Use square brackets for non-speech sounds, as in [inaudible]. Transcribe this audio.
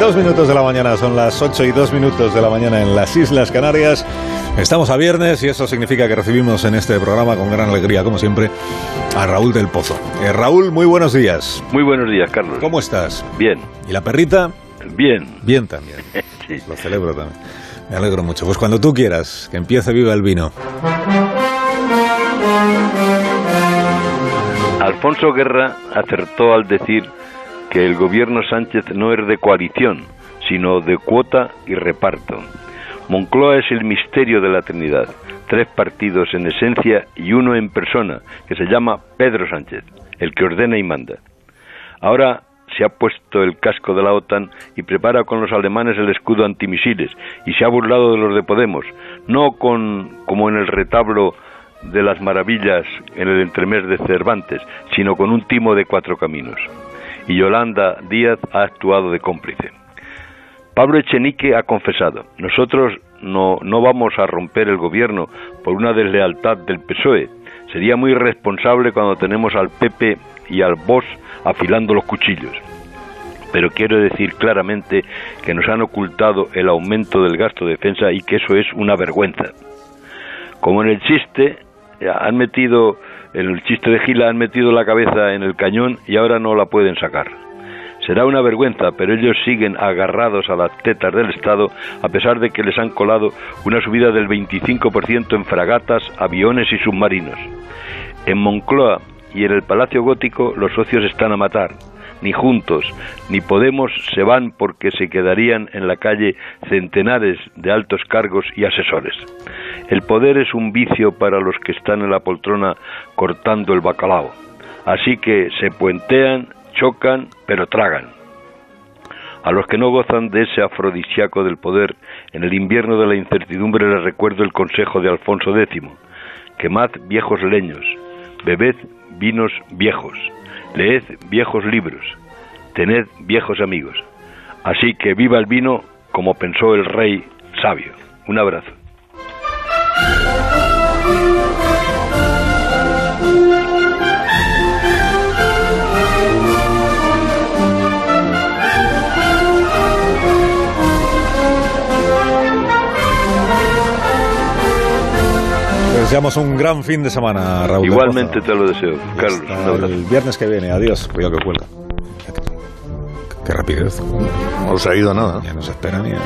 dos minutos de la mañana, son las ocho y dos minutos de la mañana en las Islas Canarias. Estamos a viernes y eso significa que recibimos en este programa con gran alegría, como siempre, a Raúl del Pozo. Eh, Raúl, muy buenos días. Muy buenos días, Carlos. ¿Cómo estás? Bien. ¿Y la perrita? Bien. Bien también. [laughs] Sí. Lo celebro también. Me alegro mucho. Pues cuando tú quieras, que empiece viva el vino. Alfonso Guerra acertó al decir que el gobierno Sánchez no es de coalición, sino de cuota y reparto. Moncloa es el misterio de la Trinidad, tres partidos en esencia y uno en persona, que se llama Pedro Sánchez, el que ordena y manda. Ahora se ha puesto el casco de la OTAN y prepara con los alemanes el escudo antimisiles y se ha burlado de los de Podemos, no con como en el retablo de las maravillas en el entremés de Cervantes, sino con un timo de cuatro caminos. Y Yolanda Díaz ha actuado de cómplice. Pablo Echenique ha confesado, nosotros no, no vamos a romper el gobierno por una deslealtad del PSOE. Sería muy irresponsable cuando tenemos al PP y al BOS afilando los cuchillos. Pero quiero decir claramente que nos han ocultado el aumento del gasto de defensa y que eso es una vergüenza. Como en el chiste, han metido, el chiste de Gila han metido la cabeza en el cañón y ahora no la pueden sacar. Será una vergüenza, pero ellos siguen agarrados a las tetas del Estado a pesar de que les han colado una subida del 25% en fragatas, aviones y submarinos. En Moncloa y en el Palacio Gótico los socios están a matar. Ni juntos ni Podemos se van porque se quedarían en la calle centenares de altos cargos y asesores. El poder es un vicio para los que están en la poltrona cortando el bacalao. Así que se puentean, chocan, pero tragan. A los que no gozan de ese afrodisíaco del poder, en el invierno de la incertidumbre les recuerdo el consejo de Alfonso X. Quemad viejos leños, bebed vinos viejos, leed viejos libros, tened viejos amigos. Así que viva el vino como pensó el rey sabio. Un abrazo. Te deseamos un gran fin de semana, Raúl. Igualmente te lo deseo, Carlos. Hasta el viernes que viene. Adiós. Cuidado que cuelga. Qué rapidez. No os ha ido nada. Ya no se espera ni a...